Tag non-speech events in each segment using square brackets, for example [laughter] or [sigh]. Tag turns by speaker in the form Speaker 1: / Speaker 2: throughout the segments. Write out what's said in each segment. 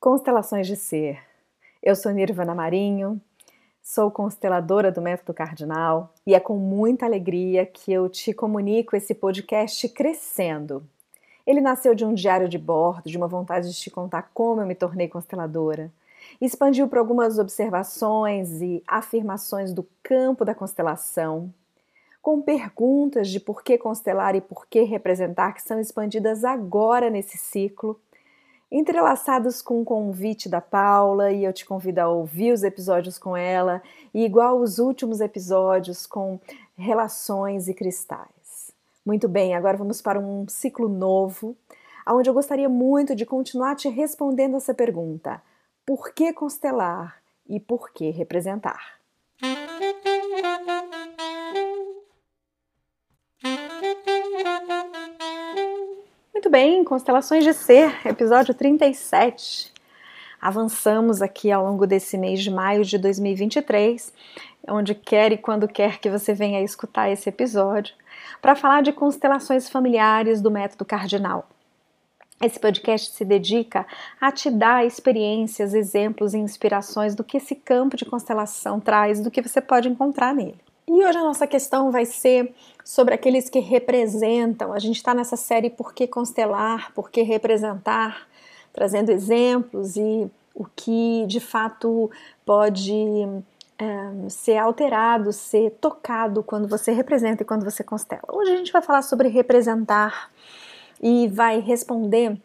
Speaker 1: Constelações de Ser. Eu sou Nirvana Marinho, sou consteladora do Método Cardinal e é com muita alegria que eu te comunico esse podcast crescendo. Ele nasceu de um diário de bordo, de uma vontade de te contar como eu me tornei consteladora. Expandiu para algumas observações e afirmações do campo da constelação, com perguntas de por que constelar e por que representar que são expandidas agora nesse ciclo entrelaçados com o convite da Paula, e eu te convido a ouvir os episódios com ela, e igual os últimos episódios com relações e cristais. Muito bem, agora vamos para um ciclo novo, onde eu gostaria muito de continuar te respondendo essa pergunta: por que constelar e por que representar? Muito bem, Constelações de Ser, episódio 37. Avançamos aqui ao longo desse mês de maio de 2023, onde quer e quando quer que você venha escutar esse episódio, para falar de constelações familiares do método cardinal. Esse podcast se dedica a te dar experiências, exemplos e inspirações do que esse campo de constelação traz, do que você pode encontrar nele. E hoje a nossa questão vai ser sobre aqueles que representam. A gente está nessa série Por que Constelar, Por que Representar, trazendo exemplos e o que de fato pode é, ser alterado, ser tocado quando você representa e quando você constela. Hoje a gente vai falar sobre representar e vai responder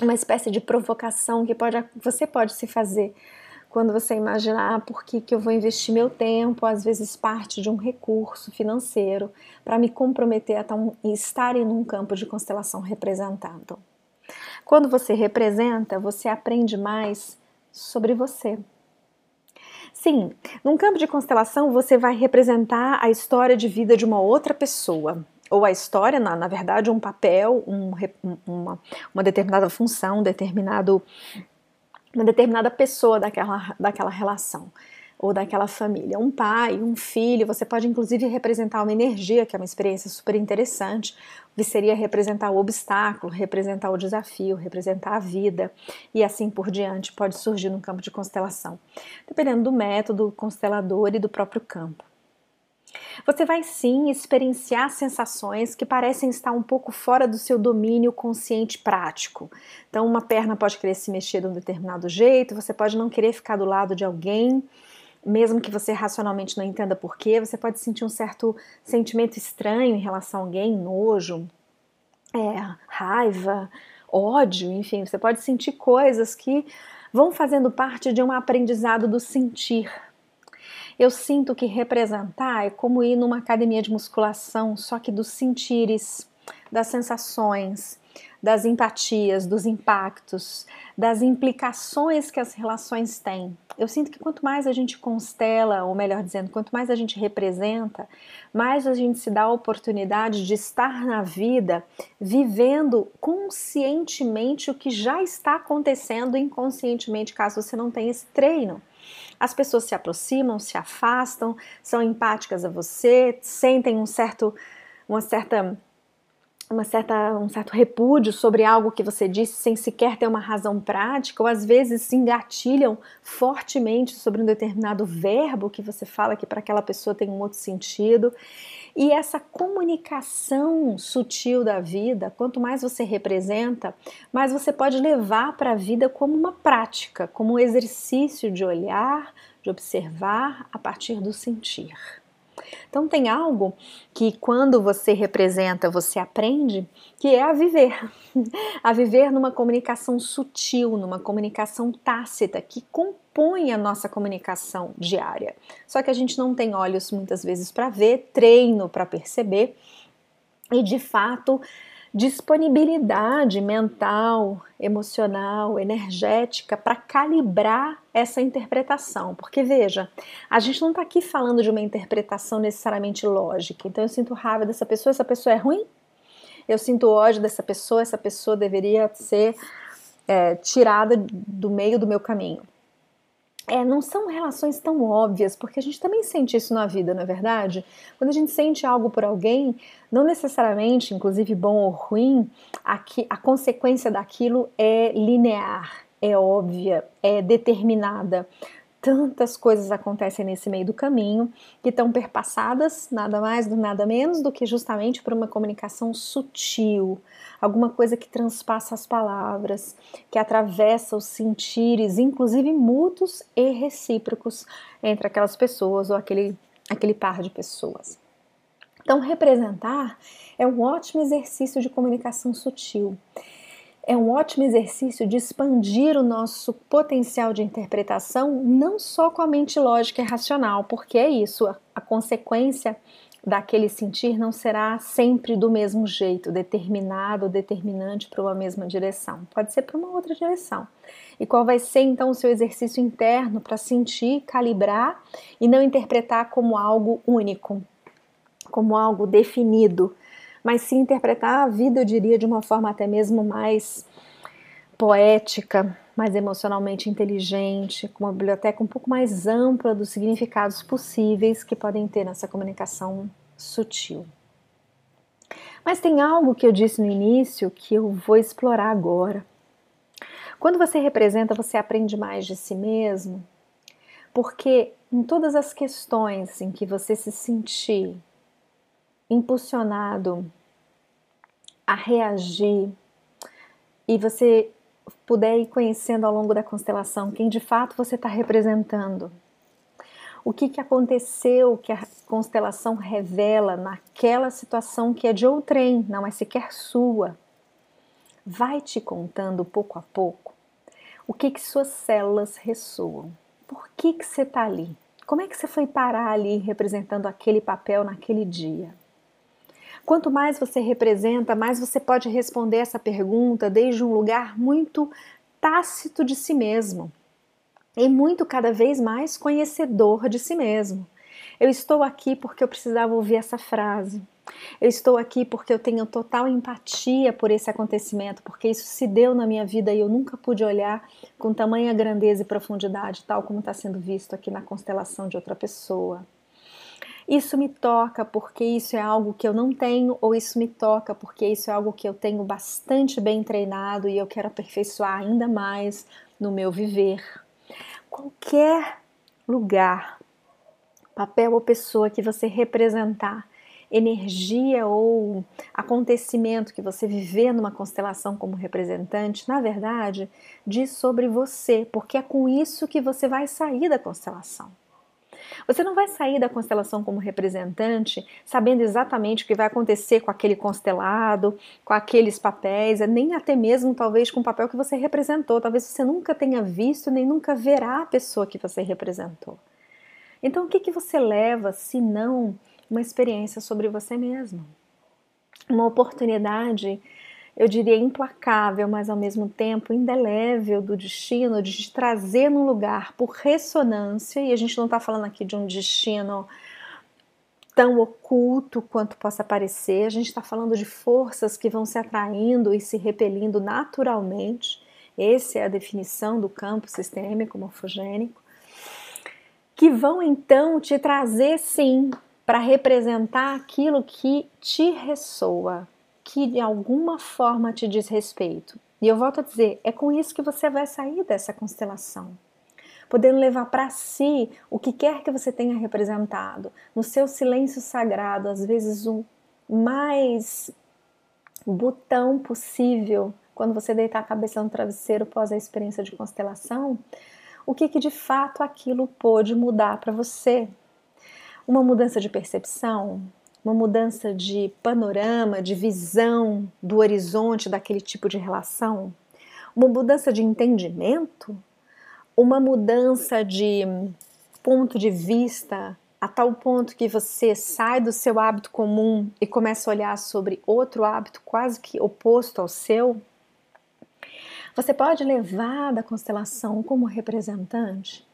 Speaker 1: uma espécie de provocação que pode, você pode se fazer quando você imaginar por que, que eu vou investir meu tempo, às vezes parte de um recurso financeiro, para me comprometer a estar em um campo de constelação representado. Quando você representa, você aprende mais sobre você. Sim, num campo de constelação você vai representar a história de vida de uma outra pessoa, ou a história, na, na verdade, um papel, um, uma, uma determinada função, um determinado uma determinada pessoa daquela, daquela relação ou daquela família. Um pai, um filho, você pode inclusive representar uma energia, que é uma experiência super interessante, que seria representar o obstáculo, representar o desafio, representar a vida e assim por diante, pode surgir no campo de constelação, dependendo do método constelador e do próprio campo. Você vai sim experienciar sensações que parecem estar um pouco fora do seu domínio consciente prático. Então, uma perna pode querer se mexer de um determinado jeito, você pode não querer ficar do lado de alguém, mesmo que você racionalmente não entenda porquê, você pode sentir um certo sentimento estranho em relação a alguém, nojo, é, raiva, ódio, enfim, você pode sentir coisas que vão fazendo parte de um aprendizado do sentir eu sinto que representar é como ir numa academia de musculação, só que dos sentires, das sensações, das empatias, dos impactos, das implicações que as relações têm. Eu sinto que quanto mais a gente constela, ou melhor dizendo, quanto mais a gente representa, mais a gente se dá a oportunidade de estar na vida vivendo conscientemente o que já está acontecendo inconscientemente, caso você não tenha esse treino. As pessoas se aproximam, se afastam, são empáticas a você, sentem um certo, uma certa uma certa, um certo repúdio sobre algo que você disse sem sequer ter uma razão prática, ou às vezes se engatilham fortemente sobre um determinado verbo que você fala que para aquela pessoa tem um outro sentido. E essa comunicação sutil da vida, quanto mais você representa, mais você pode levar para a vida como uma prática, como um exercício de olhar, de observar a partir do sentir. Então tem algo que quando você representa, você aprende, que é a viver. [laughs] a viver numa comunicação sutil, numa comunicação tácita que compõe a nossa comunicação diária. Só que a gente não tem olhos muitas vezes para ver, treino para perceber e de fato disponibilidade mental, emocional, energética para calibrar essa interpretação. Porque veja, a gente não está aqui falando de uma interpretação necessariamente lógica. Então eu sinto raiva dessa pessoa, essa pessoa é ruim? Eu sinto ódio dessa pessoa, essa pessoa deveria ser é, tirada do meio do meu caminho é, não são relações tão óbvias, porque a gente também sente isso na vida, não é verdade? Quando a gente sente algo por alguém, não necessariamente, inclusive bom ou ruim, a, a consequência daquilo é linear. é óbvia, é determinada. Tantas coisas acontecem nesse meio do caminho que estão perpassadas nada mais, nada menos do que justamente por uma comunicação sutil, alguma coisa que transpassa as palavras, que atravessa os sentires, inclusive mútuos e recíprocos entre aquelas pessoas ou aquele, aquele par de pessoas. Então, representar é um ótimo exercício de comunicação sutil. É um ótimo exercício de expandir o nosso potencial de interpretação, não só com a mente lógica e racional, porque é isso, a, consequência daquele sentir não será sempre do mesmo jeito, determinado, determinante para uma mesma direção. Pode ser para uma outra direção. E qual vai ser então o seu exercício interno para sentir, calibrar e não interpretar como algo único, como algo definido, mas sim interpretar a vida, eu diria, de uma forma até mesmo mais poética, mais emocionalmente inteligente, com uma biblioteca um pouco mais ampla dos significados possíveis que podem ter nessa comunicação sutil. Mas tem algo que eu disse no início que eu vou explorar agora. Quando você representa, você aprende mais de si mesmo, porque em todas as questões em que você se sentir impulsionado a reagir e você puder ir conhecendo ao longo da constelação quem de fato você está representando, o que, que aconteceu que a constelação revela naquela situação que é de outrem, não é sequer sua, vai te contando pouco a pouco o que, que suas células ressoam. Por que, que você está ali? Como é que você foi parar ali representando aquele papel naquele dia? Quanto mais você representa, mais você pode responder essa pergunta desde um lugar muito tácito de si mesmo e muito cada vez mais conhecedor de si mesmo. Eu estou aqui porque eu precisava ouvir essa frase. Eu estou aqui porque eu tenho total empatia por esse acontecimento, porque isso se deu na minha vida e eu nunca pude olhar com tamanha grandeza e profundidade, tal como está sendo visto aqui na constelação de outra pessoa. Isso me toca porque isso é algo que eu não tenho, ou isso me toca porque isso é algo que eu tenho bastante bem treinado e eu quero aperfeiçoar ainda mais no meu viver. Qualquer lugar, papel ou pessoa que você representar, energia ou acontecimento que você viver numa constelação como representante, na verdade, diz sobre você, porque é com isso que você vai sair da constelação. Você não vai sair da constelação como representante sabendo exatamente o que vai acontecer com aquele constelado, com aqueles papéis, nem até mesmo talvez com o papel que você representou. Talvez você nunca tenha visto nem nunca verá a pessoa que você representou. Então, o que, que você leva se não uma experiência sobre você mesmo? Uma oportunidade eu diria, implacável, mas ao mesmo tempo indelével do destino, de te trazer num lugar por ressonância, e a gente não está falando aqui de um destino tão oculto quanto possa parecer, a gente está falando de forças que vão se atraindo e se repelindo naturalmente. Essa é a definição do campo sistêmico morfogênico, que vão então te trazer sim para representar aquilo que te ressoa, que de alguma forma te diz respeito. E eu volto a dizer, é com isso que você vai sair dessa constelação. Podendo levar para si o que quer que você tenha representado, no seu silêncio sagrado, às vezes o mais botão possível, quando você deitar a cabeça no travesseiro pós a experiência de constelação, o que, que de fato aquilo pôde mudar para você. Uma mudança de percepção, uma mudança de panorama, de visão do horizonte daquele tipo de relação, uma mudança de entendimento, uma mudança de ponto de vista a tal ponto que você sai do seu hábito comum e começa a olhar sobre outro hábito quase que oposto ao seu, você pode levar da constelação como representante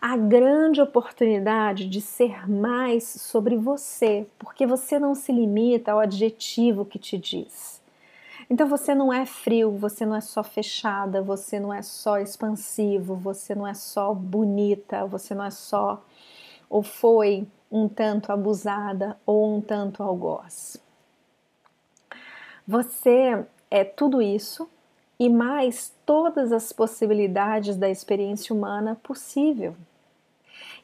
Speaker 1: a grande oportunidade de ser mais sobre você, porque você não se limita ao adjetivo que te diz. Então você não é frio, você não é só fechada, você não é só expansivo, você não é só bonita, você não é só ou foi um tanto abusada ou um tanto algoz. Você é tudo isso e mais todas as possibilidades da experiência humana possível.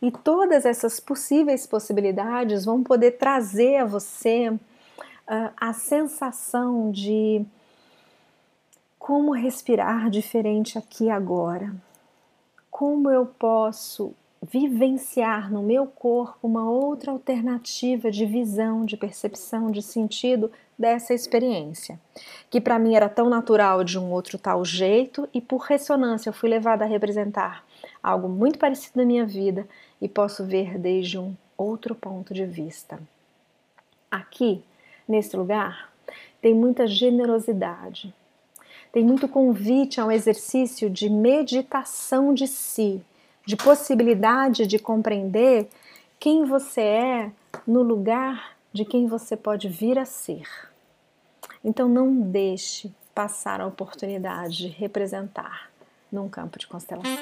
Speaker 1: E todas essas possíveis possibilidades vão poder trazer a você uh, a sensação de como respirar diferente aqui agora. Como eu posso vivenciar no meu corpo uma outra alternativa de visão, de percepção, de sentido dessa experiência, que para mim era tão natural de um outro tal jeito e por ressonância eu fui levada a representar algo muito parecido na minha vida e posso ver desde um outro ponto de vista. Aqui, nesse lugar, tem muita generosidade, tem muito convite a um exercício de meditação de si, de possibilidade de compreender quem você é no lugar de quem você pode vir a ser. Então não deixe passar a oportunidade de representar num campo de constelação.